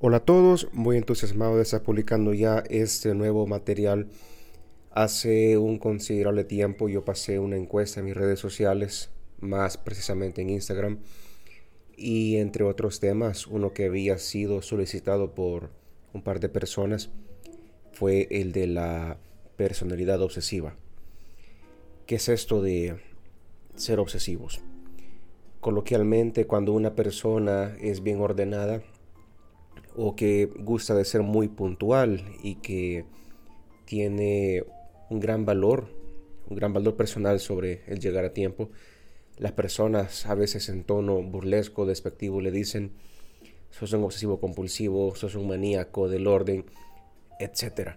Hola a todos, muy entusiasmado de estar publicando ya este nuevo material. Hace un considerable tiempo yo pasé una encuesta en mis redes sociales, más precisamente en Instagram, y entre otros temas, uno que había sido solicitado por un par de personas fue el de la personalidad obsesiva. ¿Qué es esto de ser obsesivos? Coloquialmente, cuando una persona es bien ordenada, o que gusta de ser muy puntual y que tiene un gran valor, un gran valor personal sobre el llegar a tiempo. Las personas a veces en tono burlesco, despectivo, le dicen, sos un obsesivo compulsivo, sos un maníaco del orden, etc.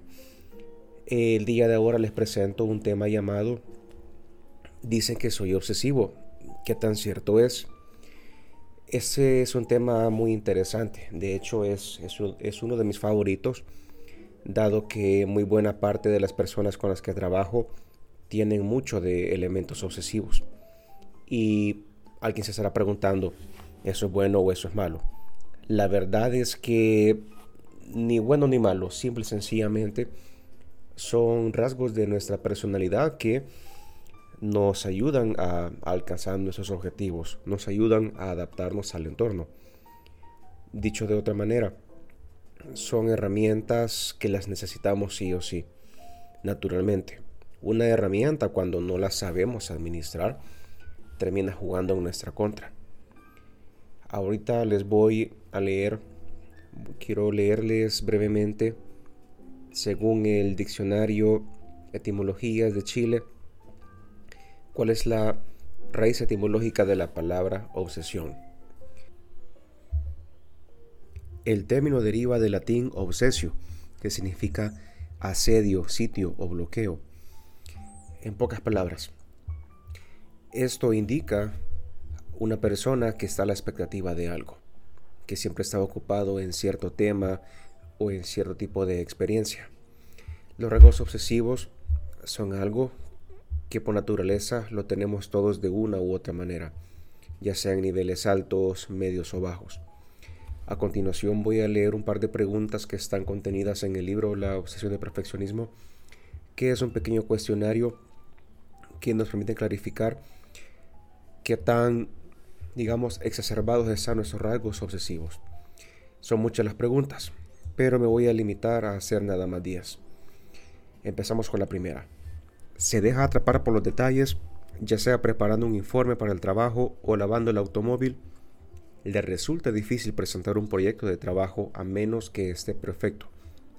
El día de ahora les presento un tema llamado Dicen que soy obsesivo. ¿Qué tan cierto es? Ese es un tema muy interesante. De hecho, es, es, uno de mis favoritos, dado que muy buena parte de las personas con las que trabajo tienen mucho de elementos obsesivos. Y alguien se estará preguntando, ¿eso es bueno o eso es malo? La verdad es que ni bueno ni malo, simple y sencillamente son rasgos de nuestra personalidad que nos ayudan a, alcanzar nuestros objetivos, nos ayudan a adaptarnos al entorno. Dicho de otra manera, son herramientas que las necesitamos sí o sí, naturalmente. Una herramienta cuando no la sabemos administrar termina jugando en nuestra contra. Ahorita les voy a leer, quiero leerles brevemente, según el diccionario Etimologías de Chile, ¿Cuál es la raíz etimológica de la palabra obsesión? El término deriva del latín obsesio, que significa asedio, sitio o bloqueo. En pocas palabras, esto indica una persona que está a la expectativa de algo, que siempre está ocupado en cierto tema o en cierto tipo de experiencia. Los rasgos obsesivos son algo que por naturaleza lo tenemos todos de una u otra manera, ya sea en niveles altos, medios o bajos. A continuación voy a leer un par de preguntas que están contenidas en el libro La obsesión de perfeccionismo, que es un pequeño cuestionario que nos permite clarificar qué tan, digamos, exacerbados están nuestros rasgos obsesivos. Son muchas las preguntas, pero me voy a limitar a hacer nada más 10. Empezamos con la primera se deja atrapar por los detalles, ya sea preparando un informe para el trabajo o lavando el automóvil, le resulta difícil presentar un proyecto de trabajo a menos que esté perfecto,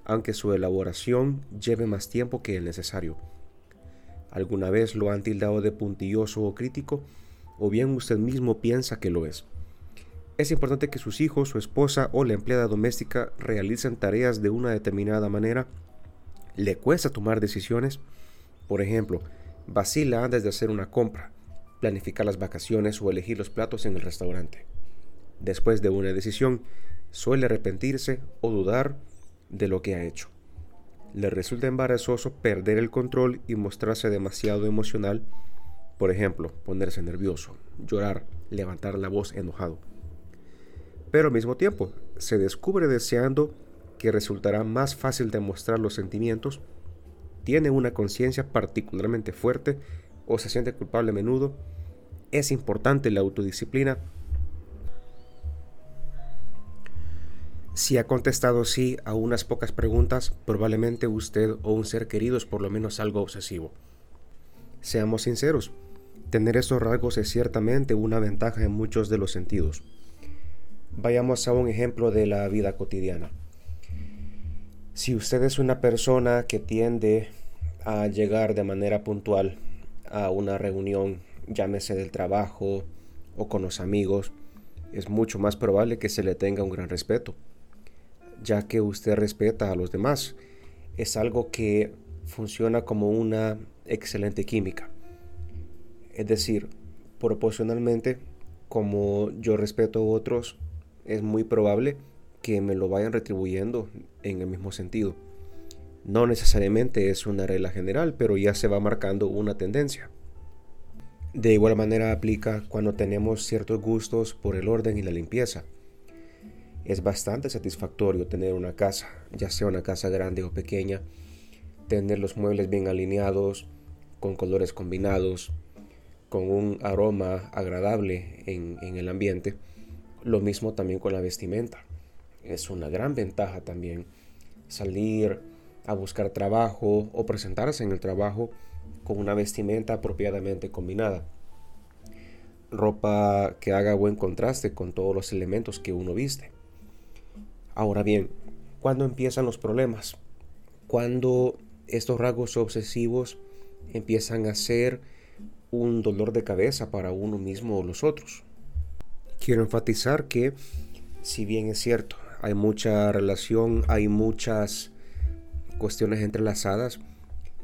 aunque su elaboración lleve más tiempo que el necesario. ¿Alguna vez lo han tildado de puntilloso o crítico? ¿O bien usted mismo piensa que lo es? Es importante que sus hijos, su esposa o la empleada doméstica realicen tareas de una determinada manera. ¿Le cuesta tomar decisiones? Por ejemplo, vacila antes de hacer una compra, planificar las vacaciones o elegir los platos en el restaurante. Después de una decisión, suele arrepentirse o dudar de lo que ha hecho. Le resulta embarazoso perder el control y mostrarse demasiado emocional, por ejemplo, ponerse nervioso, llorar, levantar la voz enojado. Pero al mismo tiempo, se descubre deseando que resultará más fácil demostrar los sentimientos tiene una conciencia particularmente fuerte o se siente culpable a menudo, es importante la autodisciplina. Si ha contestado sí a unas pocas preguntas, probablemente usted o un ser querido es por lo menos algo obsesivo. Seamos sinceros, tener estos rasgos es ciertamente una ventaja en muchos de los sentidos. Vayamos a un ejemplo de la vida cotidiana. Si usted es una persona que tiende a llegar de manera puntual a una reunión, llámese del trabajo o con los amigos, es mucho más probable que se le tenga un gran respeto, ya que usted respeta a los demás. Es algo que funciona como una excelente química. Es decir, proporcionalmente, como yo respeto a otros, es muy probable que me lo vayan retribuyendo en el mismo sentido. No necesariamente es una regla general, pero ya se va marcando una tendencia. De igual manera aplica cuando tenemos ciertos gustos por el orden y la limpieza. es bastante satisfactorio tener una casa, ya sea una casa grande o pequeña, tener los muebles bien alineados, con colores combinados, con un aroma agradable en, el ambiente. Lo mismo también con la vestimenta. Es una gran ventaja también salir a buscar trabajo o presentarse en el trabajo con una vestimenta apropiadamente combinada. Ropa que haga buen contraste con todos los elementos que uno viste. Ahora bien, ¿cuándo empiezan los problemas? Cuando estos rasgos obsesivos empiezan a ser un dolor de cabeza para uno mismo o los otros. Quiero enfatizar que, si bien es cierto, hay mucha relación, hay muchas cuestiones entrelazadas,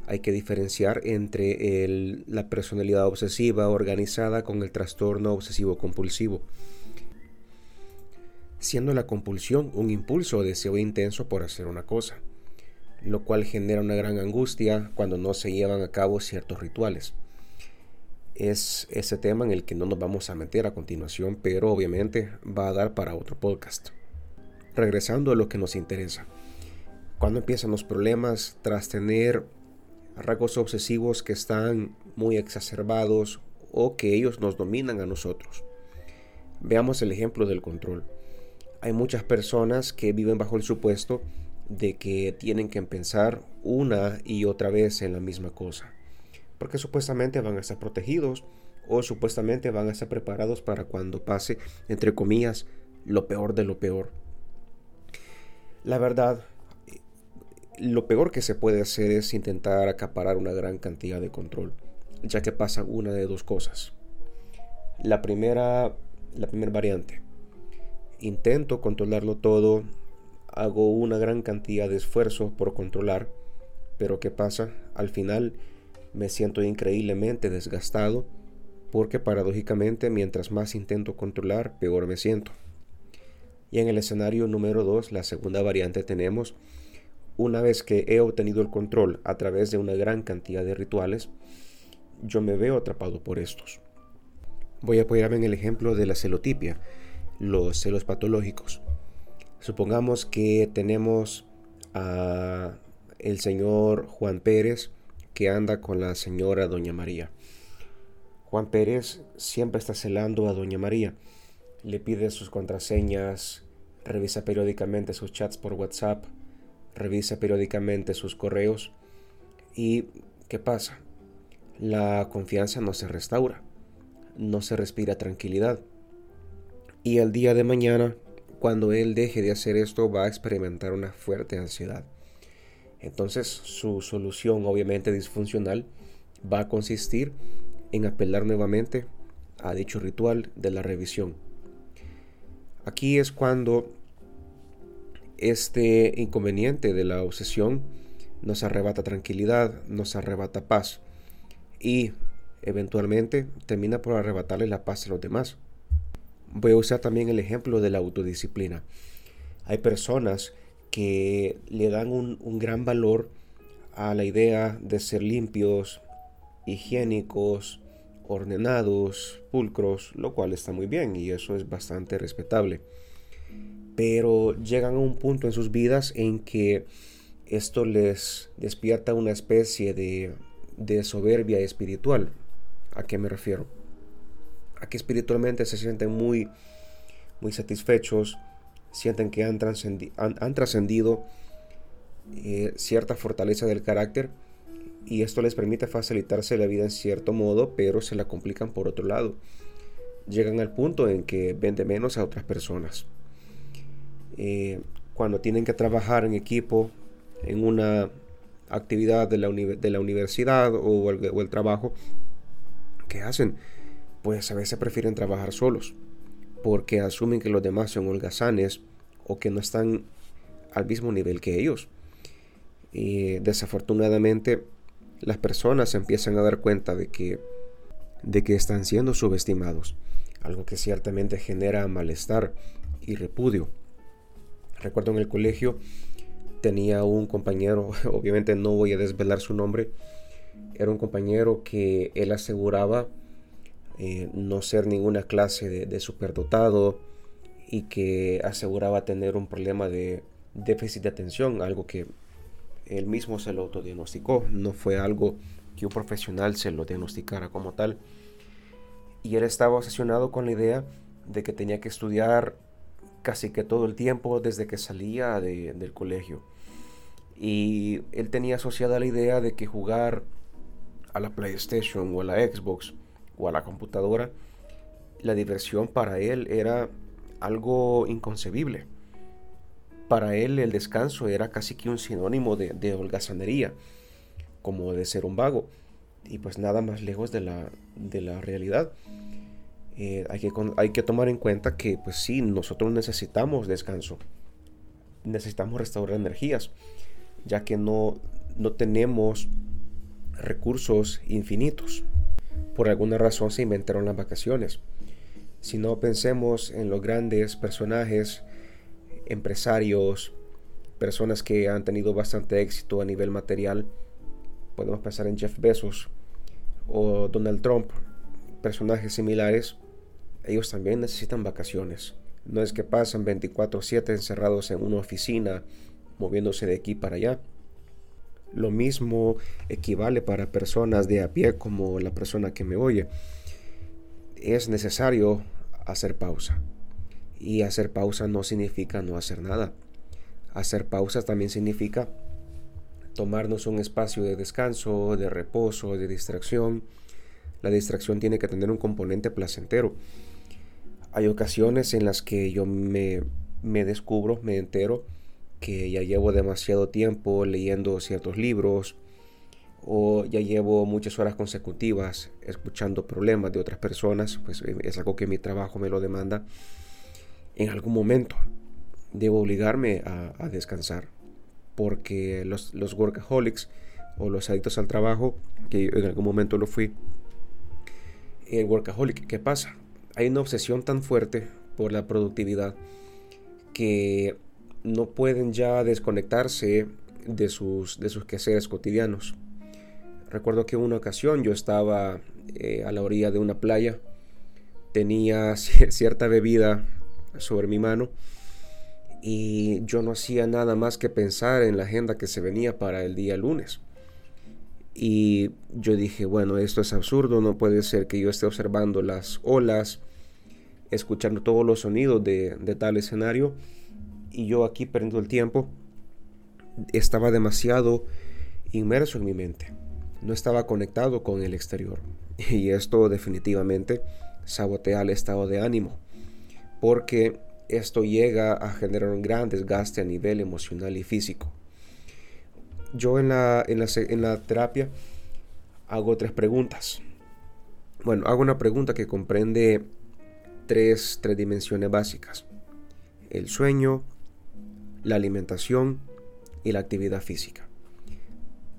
hay que diferenciar entre la personalidad obsesiva organizada con el trastorno obsesivo compulsivo siendo la compulsión un impulso o deseo intenso por hacer una cosa, lo cual genera una gran angustia cuando no se llevan a cabo ciertos rituales. Es ese tema en el que no nos vamos a meter a continuación, pero obviamente va a dar para otro podcast. Regresando a lo que nos interesa. Cuando empiezan los problemas tras tener rasgos obsesivos que están muy exacerbados o que ellos nos dominan a nosotros? Veamos el ejemplo del control hay muchas personas que viven bajo el supuesto de que tienen que pensar una y otra vez en la misma cosa, porque supuestamente van a estar protegidos o supuestamente van a estar preparados para cuando pase, entre comillas, lo peor de lo peor. La verdad, lo peor que se puede hacer es intentar acaparar una gran cantidad de control, ya que pasa una de dos cosas. La primera, la primera variante, intento controlarlo todo, hago una gran cantidad de esfuerzo por controlar, pero ¿qué pasa? Al final me siento increíblemente desgastado porque paradójicamente mientras más intento controlar, peor me siento. Y en el escenario número 2, la segunda variante, tenemos, una vez que he obtenido el control a través de una gran cantidad de rituales, yo me veo atrapado por estos. Voy a apoyarme en el ejemplo de la celotipia los celos patológicos. Supongamos que tenemos a el señor Juan Pérez que anda con la señora Doña María. Juan Pérez siempre está celando a Doña María. Le pide sus contraseñas, revisa periódicamente sus chats por WhatsApp, revisa periódicamente sus correos. ¿Y qué pasa? La confianza no se restaura, no se respira tranquilidad. Y el día de mañana, cuando él deje de hacer esto, va a experimentar una fuerte ansiedad. Entonces su solución, obviamente disfuncional, va a consistir en apelar nuevamente a dicho ritual de la revisión. Aquí es cuando este inconveniente de la obsesión nos arrebata tranquilidad, nos arrebata paz y eventualmente termina por arrebatarle la paz a los demás. Voy a usar también el ejemplo de la autodisciplina. Hay personas que le dan un, gran valor a la idea de ser limpios, higiénicos, ordenados, pulcros, lo cual está muy bien y eso es bastante respetable. Pero llegan a un punto en sus vidas en que esto les despierta una especie de, de soberbia espiritual. ¿A qué me refiero? aquí espiritualmente se sienten muy, muy satisfechos, sienten que han, trascendido eh, cierta fortaleza del carácter y esto les permite facilitarse la vida en cierto modo, pero se la complican por otro lado. Llegan al punto en que vende menos a otras personas. Eh, cuando tienen que trabajar en equipo, en una actividad de la, de la universidad o el, trabajo, ¿qué hacen? pues a veces prefieren trabajar solos, porque asumen que los demás son holgazanes o que no están al mismo nivel que ellos. Y desafortunadamente las personas empiezan a dar cuenta de que, de que están siendo subestimados, algo que ciertamente genera malestar y repudio. Recuerdo en el colegio tenía un compañero, obviamente no voy a desvelar su nombre, era un compañero que él aseguraba eh, no ser ninguna clase de, superdotado y que aseguraba tener un problema de déficit de atención, algo que él mismo se lo autodiagnosticó, no fue algo que un profesional se lo diagnosticara como tal. Y él estaba obsesionado con la idea de que tenía que estudiar casi que todo el tiempo desde que salía del colegio. Y él tenía asociada la idea de que jugar a la PlayStation o a la Xbox o a la computadora, la diversión para él era algo inconcebible. Para él el descanso era casi que un sinónimo de, holgazanería, como de ser un vago, y pues nada más lejos de la, de la realidad. Eh, hay, que, hay que tomar en cuenta que pues sí, nosotros necesitamos descanso, necesitamos restaurar energías, ya que no, no tenemos recursos infinitos. Por alguna razón se inventaron las vacaciones. Si no pensemos en los grandes personajes, empresarios, personas que han tenido bastante éxito a nivel material, podemos pensar en Jeff Bezos o Donald Trump, personajes similares, ellos también necesitan vacaciones. No es que pasan 24/7 encerrados en una oficina, moviéndose de aquí para allá. Lo mismo equivale para personas de a pie como la persona que me oye. Es necesario hacer pausa. Y hacer pausa no significa no hacer nada. Hacer pausa también significa tomarnos un espacio de descanso, de reposo, de distracción. La distracción tiene que tener un componente placentero. Hay ocasiones en las que yo me, me descubro, me entero que ya llevo demasiado tiempo leyendo ciertos libros o ya llevo muchas horas consecutivas escuchando problemas de otras personas, pues eh, es algo que mi trabajo me lo demanda. En algún momento debo obligarme a, descansar porque los, los workaholics o los adictos al trabajo, que en algún momento lo fui, el workaholic, ¿qué pasa? Hay una obsesión tan fuerte por la productividad que no pueden ya desconectarse de sus, de sus quehaceres cotidianos. Recuerdo que una ocasión yo estaba eh, a la orilla de una playa, tenía cierta bebida sobre mi mano y yo no hacía nada más que pensar en la agenda que se venía para el día lunes. Y yo dije, bueno, esto es absurdo, no puede ser que yo esté observando las olas, escuchando todos los sonidos de, tal escenario y yo aquí perdiendo el tiempo, estaba demasiado inmerso en mi mente. No estaba conectado con el exterior. Y esto definitivamente sabotea el estado de ánimo. Porque esto llega a generar un gran desgaste a nivel emocional y físico. Yo en la, en la, en la terapia hago tres preguntas. Bueno, hago una pregunta que comprende tres, tres dimensiones básicas. El sueño, la alimentación y la actividad física.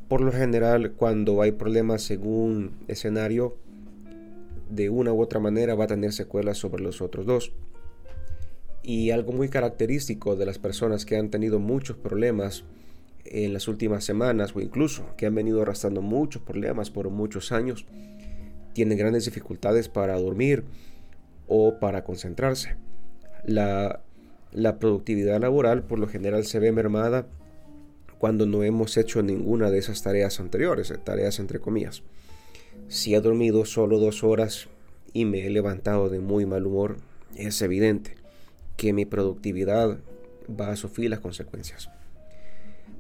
Por lo general, cuando hay problemas un escenario, de una u otra manera va a tener secuelas sobre los otros dos. Y algo muy característico de las personas que han tenido muchos problemas en las últimas semanas o incluso que han venido arrastrando muchos problemas por muchos años, tienen grandes dificultades para dormir o para concentrarse. La la productividad laboral por lo general se ve mermada cuando no hemos hecho ninguna de esas tareas anteriores, eh, tareas entre comillas. Si he dormido solo dos horas y me he levantado de muy mal humor, es evidente que mi productividad va a sufrir las consecuencias.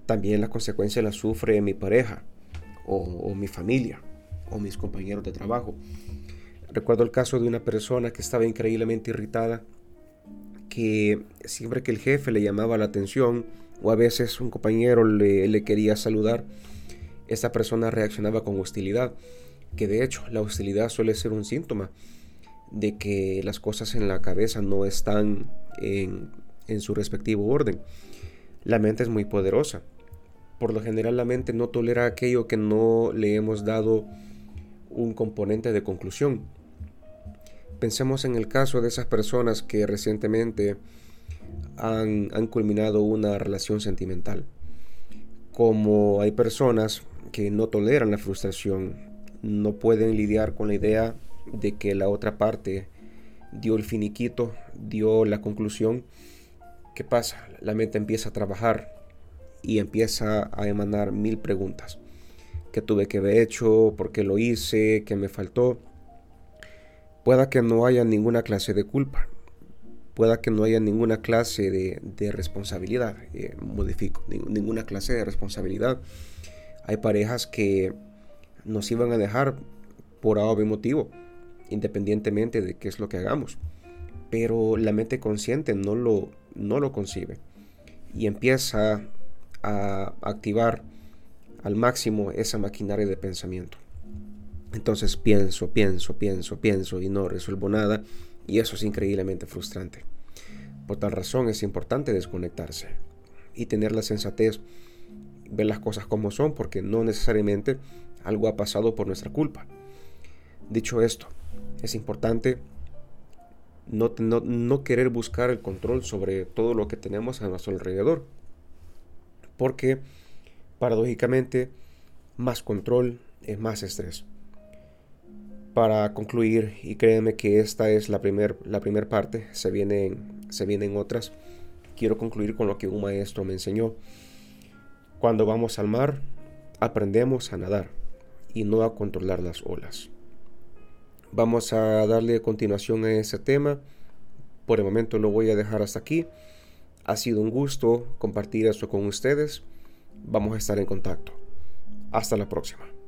También las consecuencias las sufre mi pareja o, o mi familia o mis compañeros de trabajo. Recuerdo el caso de una persona que estaba increíblemente irritada que siempre que el jefe le llamaba la atención o a veces un compañero le, quería saludar, esta persona reaccionaba con hostilidad, que de hecho la hostilidad suele ser un síntoma de que las cosas en la cabeza no están en, en su respectivo orden. La mente es muy poderosa. Por lo general la mente no tolera aquello que no le hemos dado un componente de conclusión. Pensemos en el caso de esas personas que recientemente han, culminado una relación sentimental. Como hay personas que no toleran la frustración, no pueden lidiar con la idea de que la otra parte dio el finiquito, dio la conclusión. ¿Qué pasa? La mente empieza a trabajar y empieza a emanar mil preguntas. ¿Qué tuve que haber hecho? ¿Por qué lo hice? ¿Qué me faltó? Pueda que no haya ninguna clase de culpa. Pueda que no haya ninguna clase de, responsabilidad. Eh, modifico, ninguna clase de responsabilidad. Hay parejas que nos iban a dejar por algún motivo, independientemente de qué es lo que hagamos. Pero la mente consciente no lo, no lo concibe y empieza a activar al máximo esa maquinaria de pensamiento. Entonces pienso, pienso, pienso, pienso y no resuelvo nada y eso es increíblemente frustrante. Por tal razón es importante desconectarse y tener la sensatez, ver las cosas como son porque no necesariamente algo ha pasado por nuestra culpa. Dicho esto, es importante no, querer buscar el control sobre todo lo que tenemos a nuestro alrededor. Porque, paradójicamente, más control es más estrés. Para concluir, y créeme que esta es la primera la primer parte, se vienen, se vienen otras, quiero concluir con lo que un maestro me enseñó. Cuando vamos al mar, aprendemos a nadar y no a controlar las olas. Vamos a darle continuación a ese tema. Por el momento lo voy a dejar hasta aquí. Ha sido un gusto compartir esto con ustedes. Vamos a estar en contacto. Hasta la próxima.